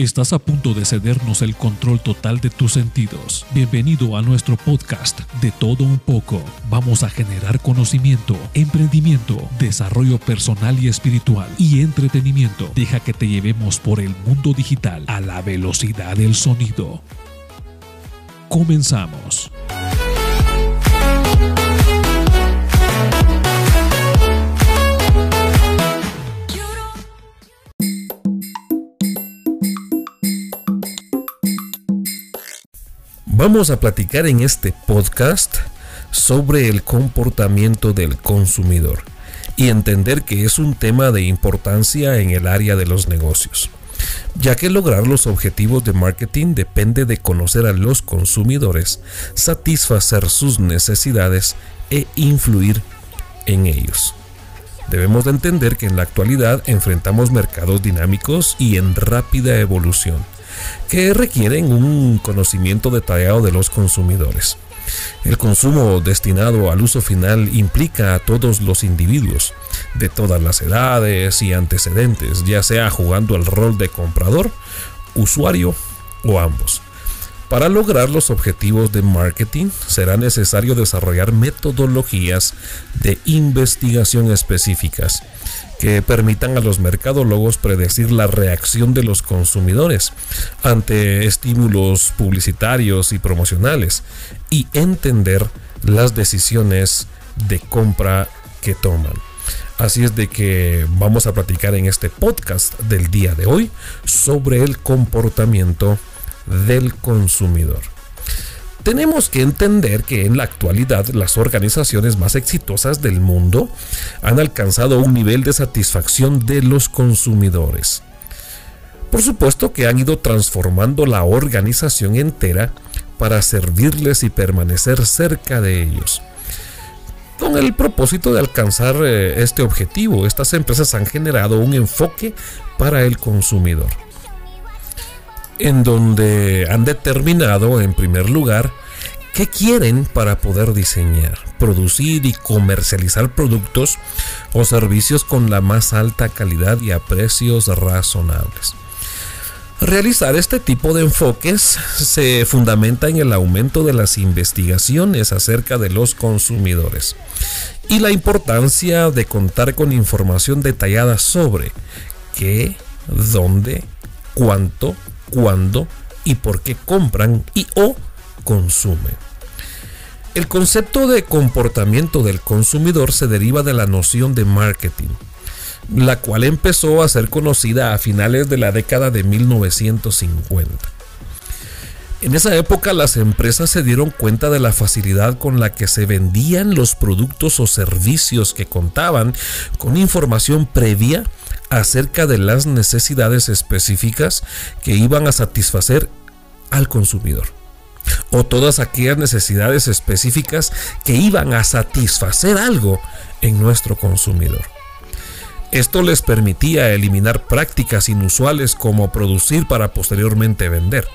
Estás a punto de cedernos el control total de tus sentidos. Bienvenido a nuestro podcast de todo un poco. Vamos a generar conocimiento, emprendimiento, desarrollo personal y espiritual y entretenimiento. Deja que te llevemos por el mundo digital a la velocidad del sonido. Comenzamos. Vamos a platicar en este podcast sobre el comportamiento del consumidor y entender que es un tema de importancia en el área de los negocios, ya que lograr los objetivos de marketing depende de conocer a los consumidores, satisfacer sus necesidades e influir en ellos. Debemos de entender que en la actualidad enfrentamos mercados dinámicos y en rápida evolución que requieren un conocimiento detallado de los consumidores. El consumo destinado al uso final implica a todos los individuos, de todas las edades y antecedentes, ya sea jugando el rol de comprador, usuario o ambos. Para lograr los objetivos de marketing será necesario desarrollar metodologías de investigación específicas que permitan a los mercadólogos predecir la reacción de los consumidores ante estímulos publicitarios y promocionales y entender las decisiones de compra que toman. Así es de que vamos a platicar en este podcast del día de hoy sobre el comportamiento del consumidor. Tenemos que entender que en la actualidad las organizaciones más exitosas del mundo han alcanzado un nivel de satisfacción de los consumidores. Por supuesto que han ido transformando la organización entera para servirles y permanecer cerca de ellos. Con el propósito de alcanzar eh, este objetivo, estas empresas han generado un enfoque para el consumidor en donde han determinado en primer lugar qué quieren para poder diseñar, producir y comercializar productos o servicios con la más alta calidad y a precios razonables. Realizar este tipo de enfoques se fundamenta en el aumento de las investigaciones acerca de los consumidores y la importancia de contar con información detallada sobre qué, dónde, cuánto, cuándo y por qué compran y o consumen. El concepto de comportamiento del consumidor se deriva de la noción de marketing, la cual empezó a ser conocida a finales de la década de 1950. En esa época las empresas se dieron cuenta de la facilidad con la que se vendían los productos o servicios que contaban con información previa acerca de las necesidades específicas que iban a satisfacer al consumidor o todas aquellas necesidades específicas que iban a satisfacer algo en nuestro consumidor. Esto les permitía eliminar prácticas inusuales como producir para posteriormente vender,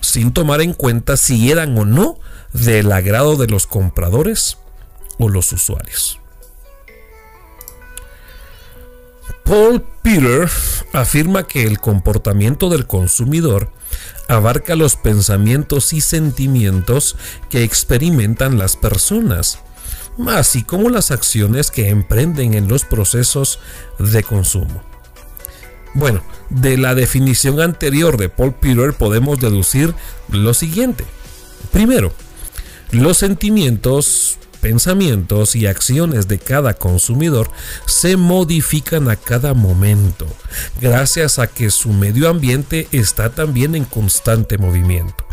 sin tomar en cuenta si eran o no del agrado de los compradores o los usuarios. Paul Peter afirma que el comportamiento del consumidor abarca los pensamientos y sentimientos que experimentan las personas, así como las acciones que emprenden en los procesos de consumo. Bueno, de la definición anterior de Paul Peter podemos deducir lo siguiente. Primero, los sentimientos pensamientos y acciones de cada consumidor se modifican a cada momento, gracias a que su medio ambiente está también en constante movimiento.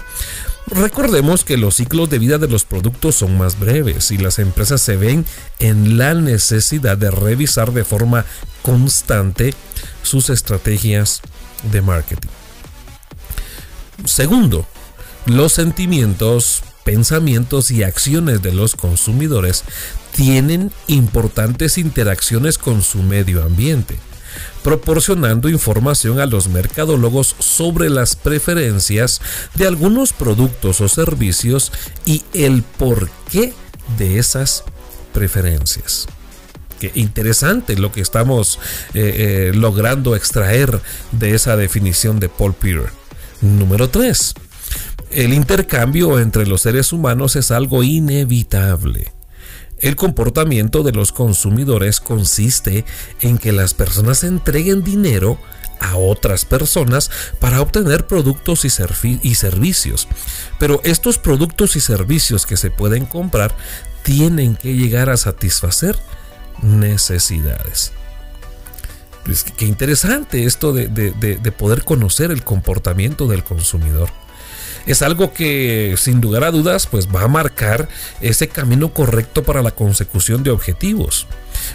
Recordemos que los ciclos de vida de los productos son más breves y las empresas se ven en la necesidad de revisar de forma constante sus estrategias de marketing. Segundo, los sentimientos, pensamientos y acciones de los consumidores tienen importantes interacciones con su medio ambiente, proporcionando información a los mercadólogos sobre las preferencias de algunos productos o servicios y el porqué de esas preferencias. Qué interesante lo que estamos eh, eh, logrando extraer de esa definición de Paul Peter. Número 3. El intercambio entre los seres humanos es algo inevitable. El comportamiento de los consumidores consiste en que las personas entreguen dinero a otras personas para obtener productos y, servicios. Pero estos productos y servicios que se pueden comprar tienen que llegar a satisfacer necesidades. Pues qué interesante esto de poder conocer el comportamiento del consumidor es algo que sin lugar a dudas pues va a marcar ese camino correcto para la consecución de objetivos.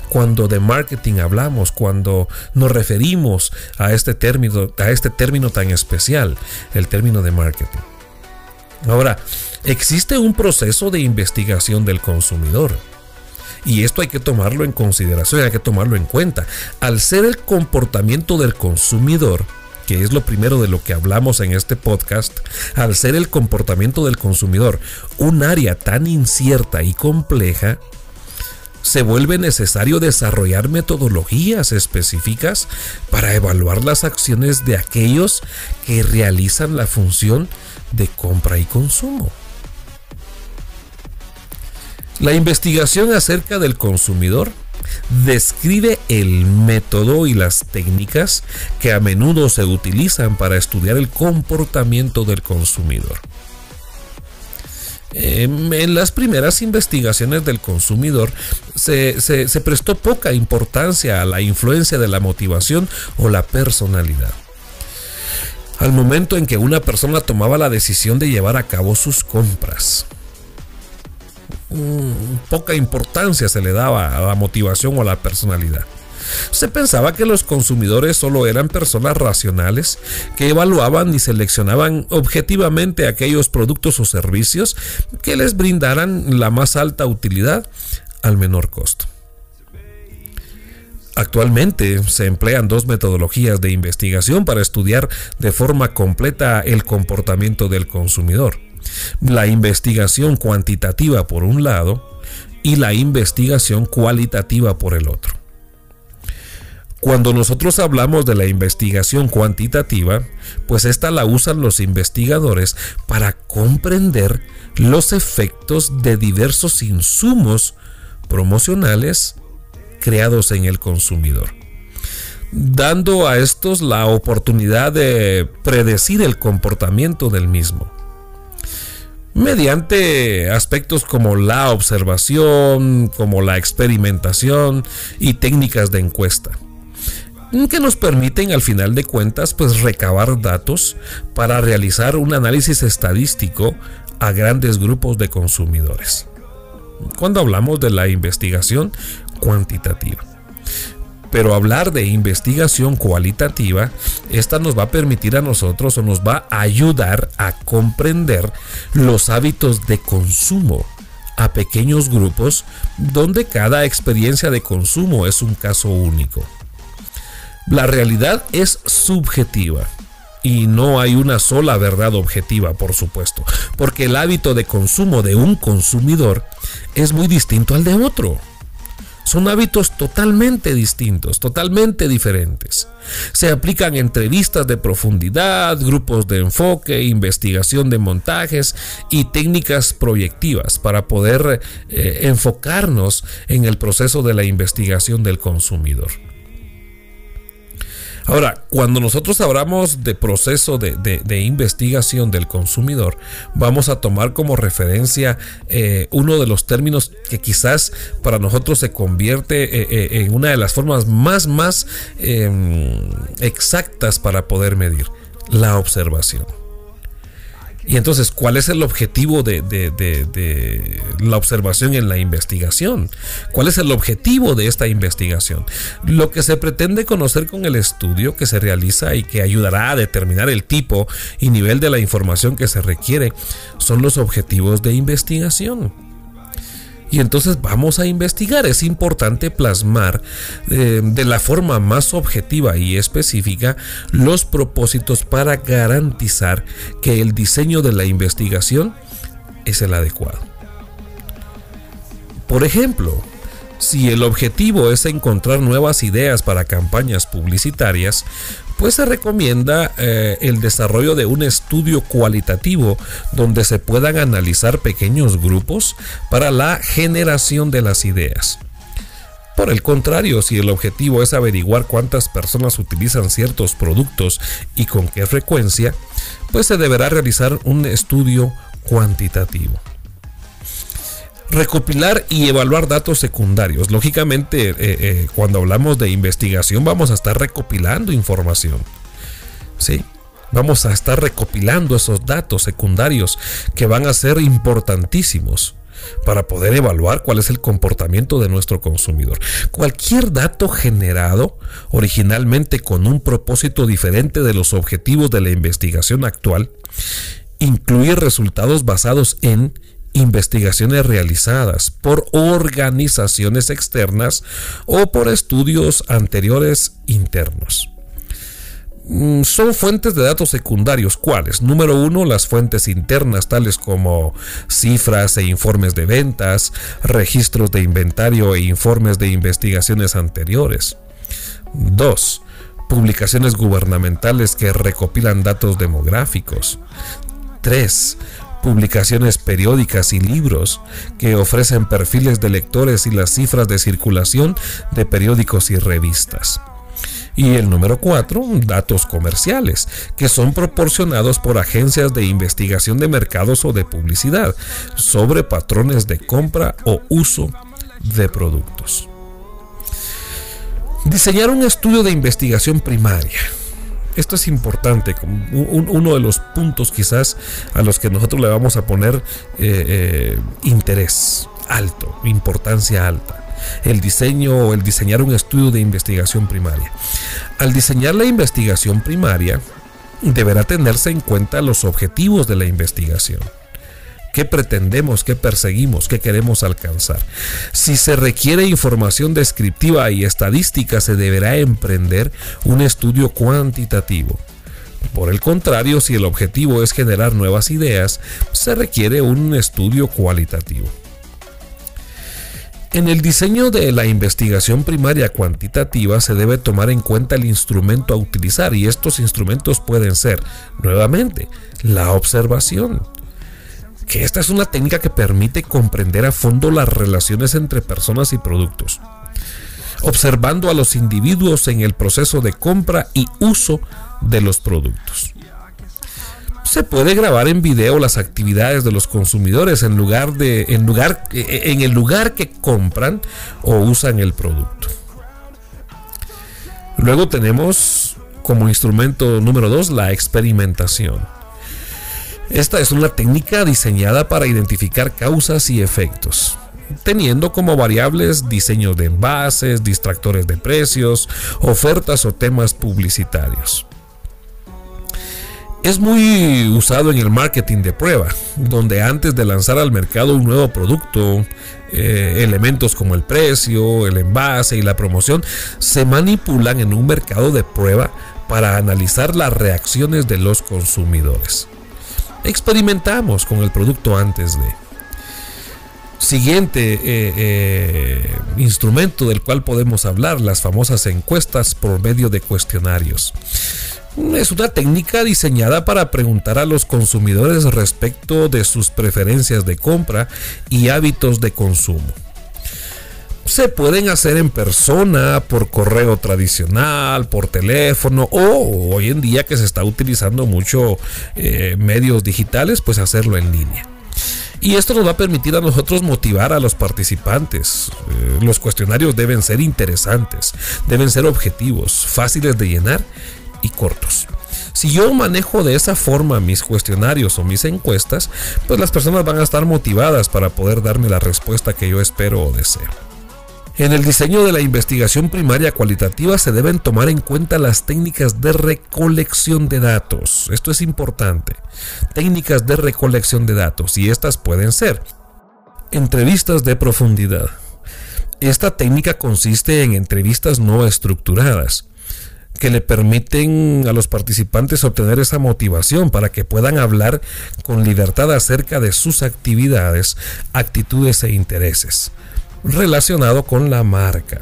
Cuando de marketing hablamos, cuando nos referimos a este término, a este término tan especial, el término de marketing. Ahora, existe un proceso de investigación del consumidor. Y esto hay que tomarlo en consideración, hay que tomarlo en cuenta. Al ser el comportamiento del consumidor, que es lo primero de lo que hablamos en este podcast, al ser el comportamiento del consumidor un área tan incierta y compleja, se vuelve necesario desarrollar metodologías específicas para evaluar las acciones de aquellos que realizan la función de compra y consumo. La investigación acerca del consumidor describe el método y las técnicas que a menudo se utilizan para estudiar el comportamiento del consumidor. Em, en las primeras investigaciones del consumidor se, prestó poca importancia a la influencia de la motivación o la personalidad. Al momento en que una persona tomaba la decisión de llevar a cabo sus compras. Poca importancia se le daba a la motivación o a la personalidad. Se pensaba que los consumidores solo eran personas racionales que evaluaban y seleccionaban objetivamente aquellos productos o servicios que les brindaran la más alta utilidad al menor costo. Actualmente se emplean dos metodologías de investigación para estudiar de forma completa el comportamiento del consumidor la investigación cuantitativa por un lado y la investigación cualitativa por el otro. Cuando nosotros hablamos de la investigación cuantitativa, pues esta la usan los investigadores para comprender los efectos de diversos insumos promocionales creados en el consumidor, dando a estos la oportunidad de predecir el comportamiento del mismo mediante aspectos como la observación, como la experimentación y técnicas de encuesta que nos permiten al final de cuentas pues recabar datos para realizar un análisis estadístico a grandes grupos de consumidores. Cuando hablamos de la investigación cuantitativa. Pero hablar de investigación cualitativa, esta nos va a permitir a nosotros o nos va a ayudar a comprender los hábitos de consumo a pequeños grupos donde cada experiencia de consumo es un caso único. La realidad es subjetiva y no hay una sola verdad objetiva, por supuesto, porque el hábito de consumo de un consumidor es muy distinto al de otro. Son hábitos totalmente distintos, totalmente diferentes. Se aplican entrevistas de profundidad, grupos de enfoque, investigación de montajes y técnicas proyectivas para poder eh, enfocarnos en el proceso de la investigación del consumidor. Ahora, cuando nosotros hablamos de proceso de, investigación del consumidor, vamos a tomar como referencia eh, uno de los términos que quizás para nosotros se convierte eh, eh, en una de las formas más, más em, exactas para poder medir, la observación. Y entonces, ¿cuál es el objetivo de, la observación en la investigación? ¿Cuál es el objetivo de esta investigación? Lo que se pretende conocer con el estudio que se realiza y que ayudará a determinar el tipo y nivel de la información que se requiere son los objetivos de investigación. Y entonces vamos a investigar. Es importante plasmar eh, de la forma más objetiva y específica los propósitos para garantizar que el diseño de la investigación es el adecuado. Por ejemplo, Si el objetivo es encontrar nuevas ideas para campañas publicitarias, pues se recomienda eh, el desarrollo de un estudio cualitativo donde se puedan analizar pequeños grupos para la generación de las ideas. Por el contrario, si el objetivo es averiguar cuántas personas utilizan ciertos productos y con qué frecuencia, pues se deberá realizar un estudio cuantitativo recopilar y evaluar datos secundarios. Lógicamente, eh, eh, cuando hablamos de investigación vamos a estar recopilando información. ¿Sí? Vamos a estar recopilando esos datos secundarios que van a ser importantísimos para poder evaluar cuál es el comportamiento de nuestro consumidor. Cualquier dato generado originalmente con un propósito diferente de los objetivos de la investigación actual incluye resultados basados en investigaciones realizadas por organizaciones externas o por estudios anteriores internos. Mm, son fuentes de datos secundarios. ¿Cuáles? Número uno, las fuentes internas, tales como cifras e informes de ventas, registros de inventario e informes de investigaciones anteriores. Dos, publicaciones gubernamentales que recopilan datos demográficos. 3 publicaciones periódicas y libros que ofrecen perfiles de lectores y las cifras de circulación de periódicos y revistas. Y el número 4, datos comerciales, que son proporcionados por agencias de investigación de mercados o de publicidad sobre patrones de compra o uso de productos. Diseñar un estudio de investigación primaria esto es importante, uno de los puntos quizás a los que nosotros le vamos a poner eh, eh, interés alto, importancia alta. El diseño o el diseñar un estudio de investigación primaria. Al diseñar la investigación primaria, deberá tenerse en cuenta los objetivos de la investigación qué pretendemos, qué perseguimos, qué queremos alcanzar. Si se requiere información descriptiva y estadística, se deberá emprender un estudio cuantitativo. Por el contrario, si el objetivo es generar nuevas ideas, se requiere un estudio cualitativo. En el diseño de la investigación primaria cuantitativa se debe tomar en cuenta el instrumento a utilizar y estos instrumentos pueden ser, nuevamente, la observación, que esta es una técnica que permite comprender a fondo las relaciones entre personas y productos, observando a los individuos en el proceso de compra y uso de los productos. Se puede grabar en video las actividades de los consumidores en lugar de en lugar en el lugar que compran o usan el producto. Luego tenemos como instrumento número 2 la experimentación. Esta es una técnica diseñada para identificar causas y efectos, teniendo como variables diseños de envases, distractores de precios, ofertas o temas publicitarios. Es muy usado en el marketing de prueba, donde antes de lanzar al mercado un nuevo producto, eh, elementos como el precio, el envase y la promoción se manipulan en un mercado de prueba para analizar las reacciones de los consumidores experimentamos con el producto antes de. Siguiente eh, eh, instrumento del cual podemos hablar, las famosas encuestas por medio de cuestionarios. Es una técnica diseñada para preguntar a los consumidores respecto de sus preferencias de compra y hábitos de consumo se pueden hacer en persona, por correo tradicional, por teléfono o hoy en día que se está utilizando mucho eh, medios digitales, pues hacerlo en línea. Y esto nos va a permitir a nosotros motivar a los participantes. Eh, los cuestionarios deben ser interesantes, deben ser objetivos, fáciles de llenar y cortos. Si yo manejo de esa forma mis cuestionarios o mis encuestas, pues las personas van a estar motivadas para poder darme la respuesta que yo espero o deseo. En el diseño de la investigación primaria cualitativa se deben tomar en cuenta las técnicas de recolección de datos. Esto es importante. Técnicas de recolección de datos y estas pueden ser entrevistas de profundidad. Esta técnica consiste en entrevistas no estructuradas que le permiten a los participantes obtener esa motivación para que puedan hablar con libertad acerca de sus actividades, actitudes e intereses relacionado con la marca.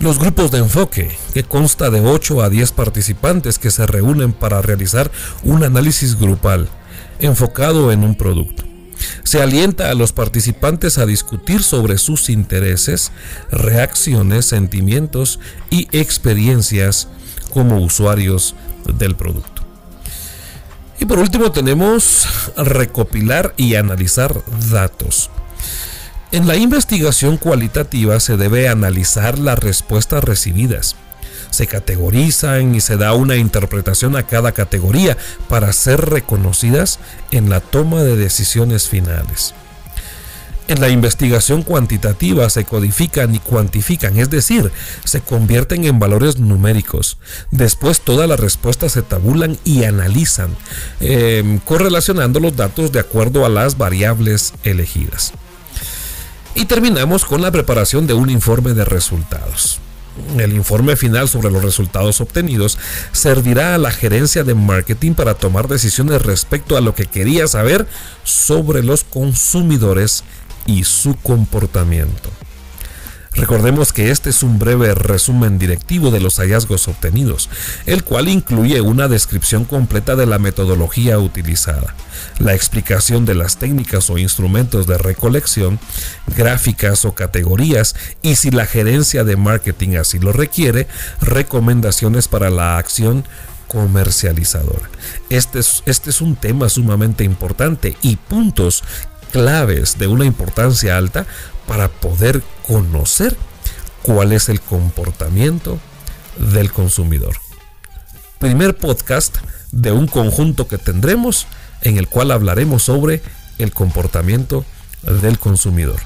Los grupos de enfoque, que consta de 8 a 10 participantes que se reúnen para realizar un análisis grupal enfocado en un producto. Se alienta a los participantes a discutir sobre sus intereses, reacciones, sentimientos y experiencias como usuarios del producto. Y por último tenemos recopilar y analizar datos. En la investigación cualitativa se debe analizar las respuestas recibidas. Se categorizan y se da una interpretación a cada categoría para ser reconocidas en la toma de decisiones finales. En la investigación cuantitativa se codifican y cuantifican, es decir, se convierten en valores numéricos. Después todas las respuestas se tabulan y analizan, em, correlacionando los datos de acuerdo a las variables elegidas. Y terminamos con la preparación de un informe de resultados. El informe final sobre los resultados obtenidos servirá a la gerencia de marketing para tomar decisiones respecto a lo que quería saber sobre los consumidores y su comportamiento. Recordemos que este es un breve resumen directivo de los hallazgos obtenidos, el cual incluye una descripción completa de la metodología utilizada, la explicación de las técnicas o instrumentos de recolección, gráficas o categorías y si la gerencia de marketing así lo requiere, recomendaciones para la acción comercializadora. Este es, este es un tema sumamente importante y puntos claves de una importancia alta para poder conocer cuál es el comportamiento del consumidor. Primer podcast de un conjunto que tendremos en el cual hablaremos sobre el comportamiento del consumidor.